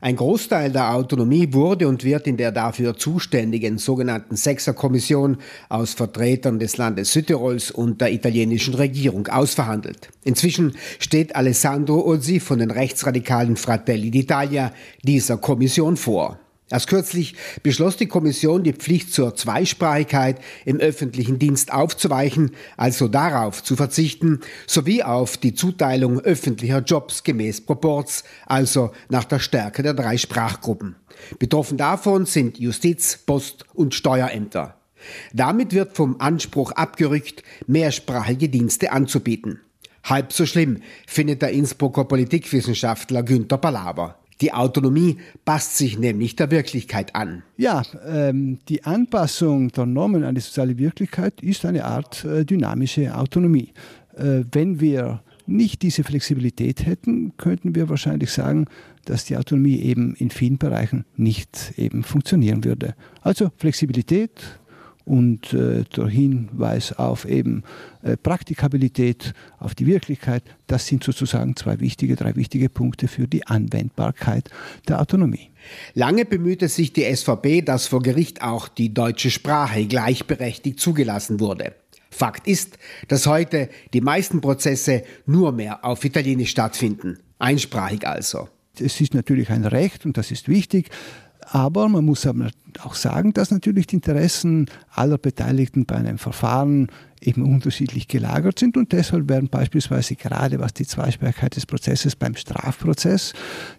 Ein Großteil der Autonomie wurde und wird in der dafür zuständigen sogenannten Sechserkommission aus Vertretern des Landes Südtirols und der italienischen Regierung ausverhandelt. Inzwischen steht Alessandro Ozzi von den rechtsradikalen Fratelli d'Italia dieser Kommission vor. Erst kürzlich beschloss die Kommission, die Pflicht zur Zweisprachigkeit im öffentlichen Dienst aufzuweichen, also darauf zu verzichten, sowie auf die Zuteilung öffentlicher Jobs gemäß Proports, also nach der Stärke der drei Sprachgruppen. Betroffen davon sind Justiz, Post und Steuerämter. Damit wird vom Anspruch abgerückt, mehrsprachige Dienste anzubieten. Halb so schlimm findet der Innsbrucker Politikwissenschaftler Günter Palaber. Die Autonomie passt sich nämlich der Wirklichkeit an. Ja, ähm, die Anpassung der Normen an die soziale Wirklichkeit ist eine Art äh, dynamische Autonomie. Äh, wenn wir nicht diese Flexibilität hätten, könnten wir wahrscheinlich sagen, dass die Autonomie eben in vielen Bereichen nicht eben funktionieren würde. Also Flexibilität, und äh, der Hinweis auf eben äh, Praktikabilität, auf die Wirklichkeit, das sind sozusagen zwei wichtige, drei wichtige Punkte für die Anwendbarkeit der Autonomie. Lange bemühte sich die SVP, dass vor Gericht auch die deutsche Sprache gleichberechtigt zugelassen wurde. Fakt ist, dass heute die meisten Prozesse nur mehr auf Italienisch stattfinden, einsprachig also. Es ist natürlich ein Recht und das ist wichtig, aber man muss auch sagen, dass natürlich die Interessen aller Beteiligten bei einem Verfahren eben unterschiedlich gelagert sind und deshalb werden beispielsweise gerade was die Zweisprachigkeit des Prozesses beim Strafprozess,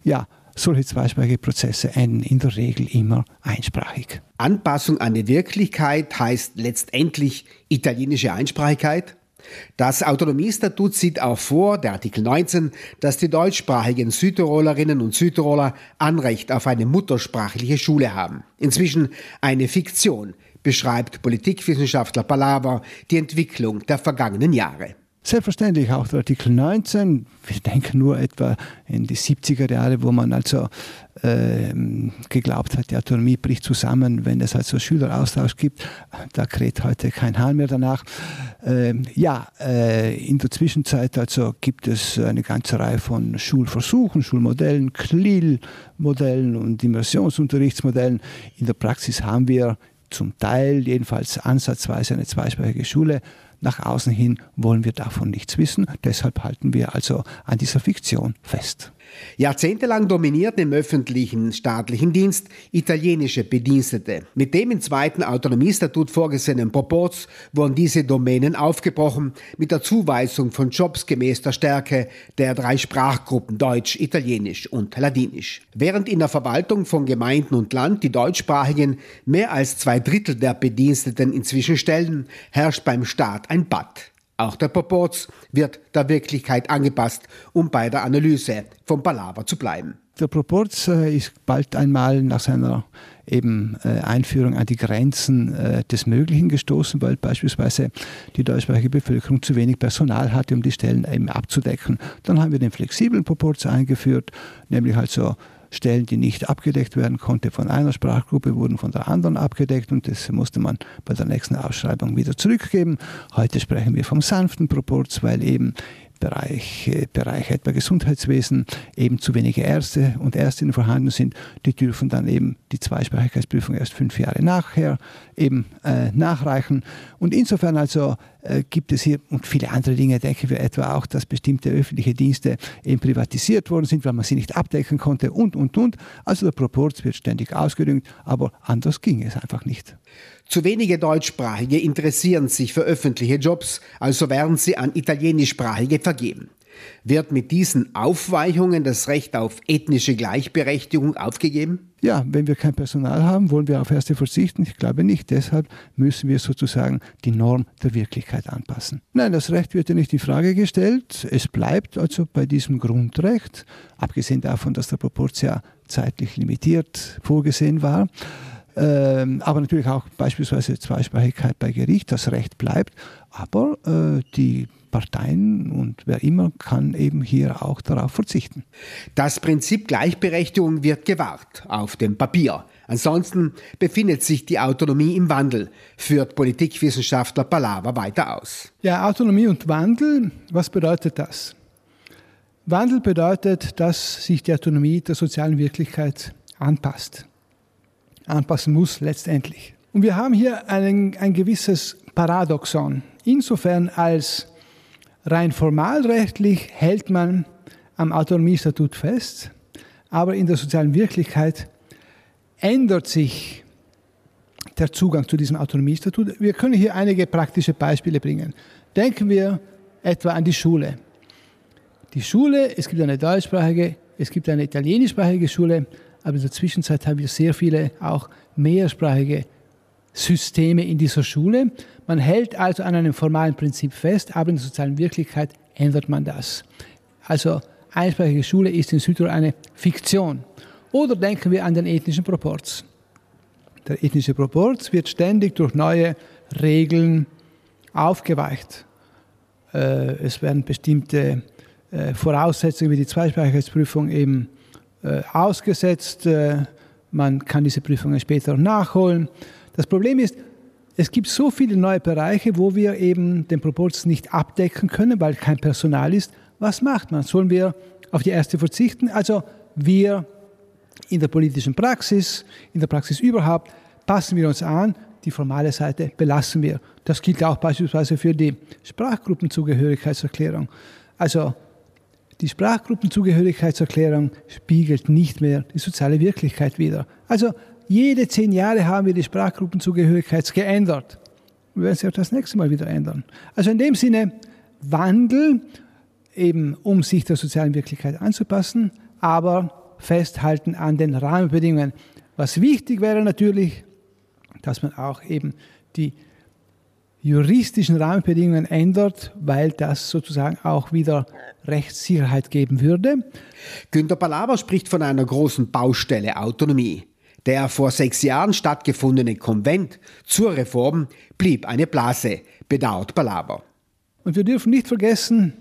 ja, solche zweisprachige Prozesse enden in der Regel immer einsprachig. Anpassung an die Wirklichkeit heißt letztendlich italienische Einsprachigkeit? Das Autonomiestatut sieht auch vor, der Artikel 19, dass die deutschsprachigen Südtirolerinnen und Südtiroler Anrecht auf eine muttersprachliche Schule haben. Inzwischen eine Fiktion, beschreibt Politikwissenschaftler Palaver die Entwicklung der vergangenen Jahre. Selbstverständlich auch der Artikel 19. Wir denken nur etwa in die 70er Jahre, wo man also äh, geglaubt hat, die Autonomie bricht zusammen, wenn es also Schüleraustausch gibt. Da kräht heute kein Hahn mehr danach. Äh, ja, äh, in der Zwischenzeit also gibt es eine ganze Reihe von Schulversuchen, Schulmodellen, CLIL-Modellen und Immersionsunterrichtsmodellen. In der Praxis haben wir zum Teil jedenfalls ansatzweise eine zweisprachige Schule. Nach außen hin wollen wir davon nichts wissen. Deshalb halten wir also an dieser Fiktion fest. Jahrzehntelang dominierten im öffentlichen staatlichen Dienst italienische Bedienstete. Mit dem im zweiten Autonomiestatut vorgesehenen Proports wurden diese Domänen aufgebrochen mit der Zuweisung von Jobs gemäß der Stärke der drei Sprachgruppen Deutsch, Italienisch und Ladinisch. Während in der Verwaltung von Gemeinden und Land die deutschsprachigen mehr als zwei Drittel der Bediensteten inzwischen stellen, herrscht beim Staat ein Bad. Auch der Proporz wird der Wirklichkeit angepasst, um bei der Analyse vom Palaver zu bleiben. Der Proporz äh, ist bald einmal nach seiner eben äh, Einführung an die Grenzen äh, des Möglichen gestoßen, weil beispielsweise die deutschsprachige Bevölkerung zu wenig Personal hatte, um die Stellen eben abzudecken. Dann haben wir den flexiblen Proporz eingeführt, nämlich also Stellen, die nicht abgedeckt werden konnte von einer Sprachgruppe, wurden von der anderen abgedeckt und das musste man bei der nächsten Ausschreibung wieder zurückgeben. Heute sprechen wir vom sanften Proporz, weil eben Bereich, Bereich etwa Gesundheitswesen eben zu wenige Ärzte und Ärztinnen vorhanden sind, die dürfen dann eben die Zweisprachigkeitsprüfung erst fünf Jahre nachher eben äh, nachreichen. Und insofern also äh, gibt es hier und viele andere Dinge, denken wir etwa auch, dass bestimmte öffentliche Dienste eben privatisiert worden sind, weil man sie nicht abdecken konnte und, und, und. Also der Proporz wird ständig ausgedüngt, aber anders ging es einfach nicht. Zu wenige Deutschsprachige interessieren sich für öffentliche Jobs, also werden sie an Italienischsprachige vergeben. Wird mit diesen Aufweichungen das Recht auf ethnische Gleichberechtigung aufgegeben? Ja, wenn wir kein Personal haben, wollen wir auf Erste verzichten? Ich glaube nicht. Deshalb müssen wir sozusagen die Norm der Wirklichkeit anpassen. Nein, das Recht wird ja nicht in Frage gestellt. Es bleibt also bei diesem Grundrecht, abgesehen davon, dass der Proporz ja zeitlich limitiert vorgesehen war. Ähm, aber natürlich auch beispielsweise Zweisprachigkeit bei Gericht, das Recht bleibt. Aber äh, die Parteien und wer immer kann eben hier auch darauf verzichten. Das Prinzip Gleichberechtigung wird gewahrt auf dem Papier. Ansonsten befindet sich die Autonomie im Wandel, führt Politikwissenschaftler Palaver weiter aus. Ja, Autonomie und Wandel, was bedeutet das? Wandel bedeutet, dass sich die Autonomie der sozialen Wirklichkeit anpasst. Anpassen muss letztendlich. Und wir haben hier ein, ein gewisses Paradoxon. Insofern als rein formalrechtlich hält man am Autonomiestatut fest, aber in der sozialen Wirklichkeit ändert sich der Zugang zu diesem Autonomiestatut. Wir können hier einige praktische Beispiele bringen. Denken wir etwa an die Schule. Die Schule, es gibt eine deutschsprachige, es gibt eine italienischsprachige Schule, aber in der Zwischenzeit haben wir sehr viele auch mehrsprachige Systeme in dieser Schule. Man hält also an einem formalen Prinzip fest, aber in der sozialen Wirklichkeit ändert man das. Also einsprachige Schule ist in Südtirol eine Fiktion. Oder denken wir an den ethnischen Proporz. Der ethnische Proporz wird ständig durch neue Regeln aufgeweicht. Äh, es werden bestimmte äh, Voraussetzungen wie die Zweisprachigkeitsprüfung eben ausgesetzt. Man kann diese Prüfungen später nachholen. Das Problem ist, es gibt so viele neue Bereiche, wo wir eben den Proporz nicht abdecken können, weil kein Personal ist. Was macht man? Sollen wir auf die erste verzichten? Also wir in der politischen Praxis, in der Praxis überhaupt, passen wir uns an, die formale Seite belassen wir. Das gilt auch beispielsweise für die Sprachgruppenzugehörigkeitserklärung. Also die Sprachgruppenzugehörigkeitserklärung spiegelt nicht mehr die soziale Wirklichkeit wider. Also jede zehn Jahre haben wir die Sprachgruppenzugehörigkeit geändert. Wir werden sie auch das nächste Mal wieder ändern. Also in dem Sinne Wandel, eben um sich der sozialen Wirklichkeit anzupassen, aber festhalten an den Rahmenbedingungen. Was wichtig wäre natürlich, dass man auch eben die juristischen Rahmenbedingungen ändert, weil das sozusagen auch wieder Rechtssicherheit geben würde. Günter Palaber spricht von einer großen Baustelle Autonomie. Der vor sechs Jahren stattgefundene Konvent zur Reform blieb eine Blase, bedauert Palaber. Und wir dürfen nicht vergessen,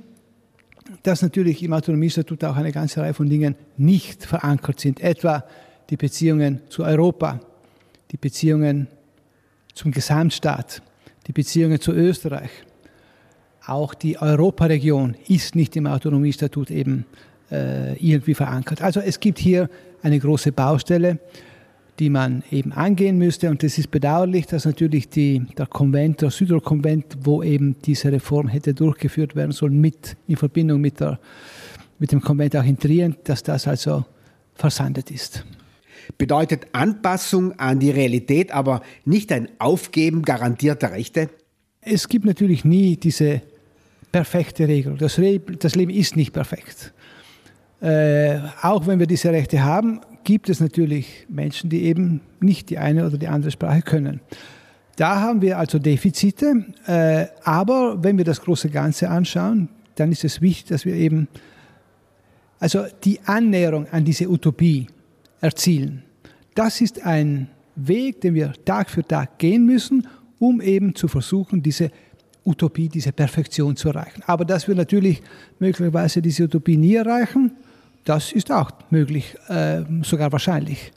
dass natürlich im Autonomiestatut auch eine ganze Reihe von Dingen nicht verankert sind, etwa die Beziehungen zu Europa, die Beziehungen zum Gesamtstaat, die Beziehungen zu Österreich. Auch die Europaregion ist nicht im Autonomiestatut eben äh, irgendwie verankert. Also es gibt hier eine große Baustelle, die man eben angehen müsste. Und es ist bedauerlich, dass natürlich die, der Konvent, der Südtirol-Konvent, wo eben diese Reform hätte durchgeführt werden sollen, mit, in Verbindung mit, der, mit dem Konvent auch in Trient, dass das also versandet ist bedeutet Anpassung an die Realität, aber nicht ein Aufgeben garantierter Rechte? Es gibt natürlich nie diese perfekte Regel. Das, Re das Leben ist nicht perfekt. Äh, auch wenn wir diese Rechte haben, gibt es natürlich Menschen, die eben nicht die eine oder die andere Sprache können. Da haben wir also Defizite, äh, aber wenn wir das große Ganze anschauen, dann ist es wichtig, dass wir eben also die Annäherung an diese Utopie, erzielen. Das ist ein Weg, den wir Tag für Tag gehen müssen, um eben zu versuchen, diese Utopie, diese Perfektion zu erreichen. Aber dass wir natürlich möglicherweise diese Utopie nie erreichen, das ist auch möglich, äh, sogar wahrscheinlich.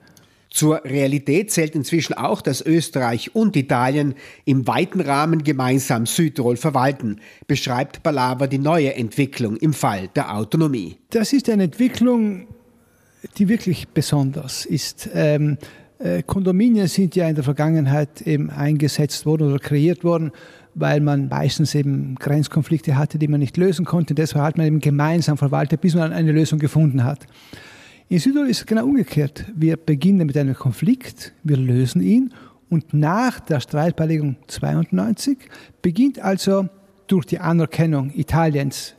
Zur Realität zählt inzwischen auch, dass Österreich und Italien im weiten Rahmen gemeinsam Südtirol verwalten, beschreibt Balava die neue Entwicklung im Fall der Autonomie. Das ist eine Entwicklung, die wirklich besonders ist. Ähm, äh, Kondominien sind ja in der Vergangenheit eben eingesetzt worden oder kreiert worden, weil man meistens eben Grenzkonflikte hatte, die man nicht lösen konnte. Deshalb hat man eben gemeinsam verwaltet, bis man eine Lösung gefunden hat. In Südtirol ist es genau umgekehrt. Wir beginnen mit einem Konflikt, wir lösen ihn und nach der Streitbeilegung 92 beginnt also durch die Anerkennung Italiens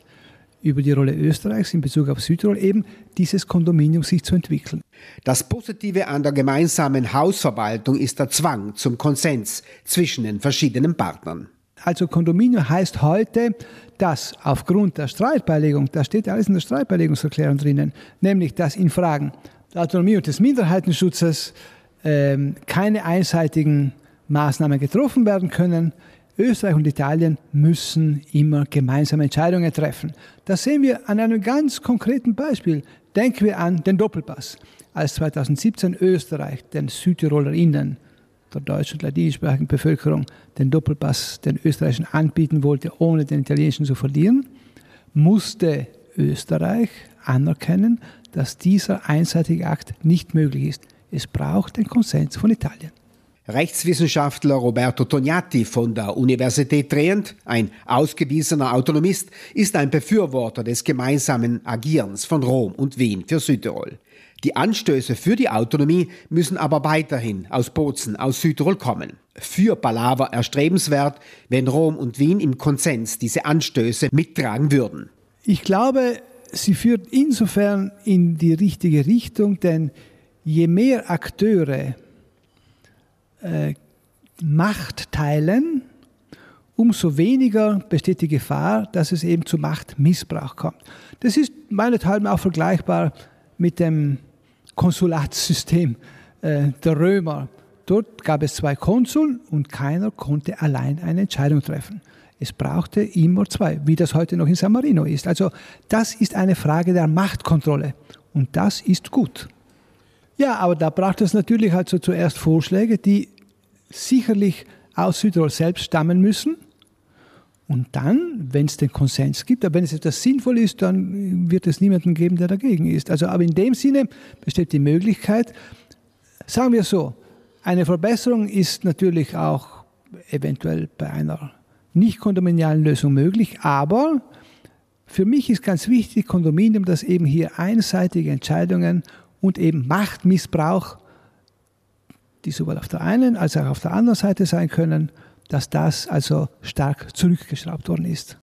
über die Rolle Österreichs in Bezug auf Südtirol eben dieses Kondominium sich zu entwickeln. Das Positive an der gemeinsamen Hausverwaltung ist der Zwang zum Konsens zwischen den verschiedenen Partnern. Also Kondominium heißt heute, dass aufgrund der Streitbeilegung, da steht alles in der Streitbeilegungserklärung drinnen, nämlich dass in Fragen der Autonomie und des Minderheitenschutzes ähm, keine einseitigen Maßnahmen getroffen werden können, Österreich und Italien müssen immer gemeinsame Entscheidungen treffen. Das sehen wir an einem ganz konkreten Beispiel. Denken wir an den Doppelpass. Als 2017 Österreich den Südtirolerinnen, der deutsch- und ladinischsprachigen Bevölkerung, den Doppelpass den österreichischen anbieten wollte, ohne den italienischen zu verlieren, musste Österreich anerkennen, dass dieser einseitige Akt nicht möglich ist. Es braucht den Konsens von Italien. Rechtswissenschaftler Roberto Tognatti von der Universität Trient, ein ausgewiesener Autonomist, ist ein Befürworter des gemeinsamen Agierens von Rom und Wien für Südtirol. Die Anstöße für die Autonomie müssen aber weiterhin aus Bozen, aus Südtirol kommen. Für Palaver erstrebenswert, wenn Rom und Wien im Konsens diese Anstöße mittragen würden. Ich glaube, sie führt insofern in die richtige Richtung, denn je mehr Akteure äh, Macht teilen, umso weniger besteht die Gefahr, dass es eben zu Machtmissbrauch kommt. Das ist meinethalben auch vergleichbar mit dem Konsulatssystem äh, der Römer. Dort gab es zwei Konsuln und keiner konnte allein eine Entscheidung treffen. Es brauchte immer zwei, wie das heute noch in San Marino ist. Also das ist eine Frage der Machtkontrolle und das ist gut. Ja, aber da braucht es natürlich also zuerst Vorschläge, die sicherlich aus Südtirol selbst stammen müssen. Und dann, wenn es den Konsens gibt, aber wenn es etwas sinnvoll ist, dann wird es niemanden geben, der dagegen ist. Also, aber in dem Sinne besteht die Möglichkeit, sagen wir so, eine Verbesserung ist natürlich auch eventuell bei einer nicht kondominialen Lösung möglich, aber für mich ist ganz wichtig, Kondominium, dass eben hier einseitige Entscheidungen und eben Machtmissbrauch die sowohl auf der einen als auch auf der anderen Seite sein können, dass das also stark zurückgeschraubt worden ist.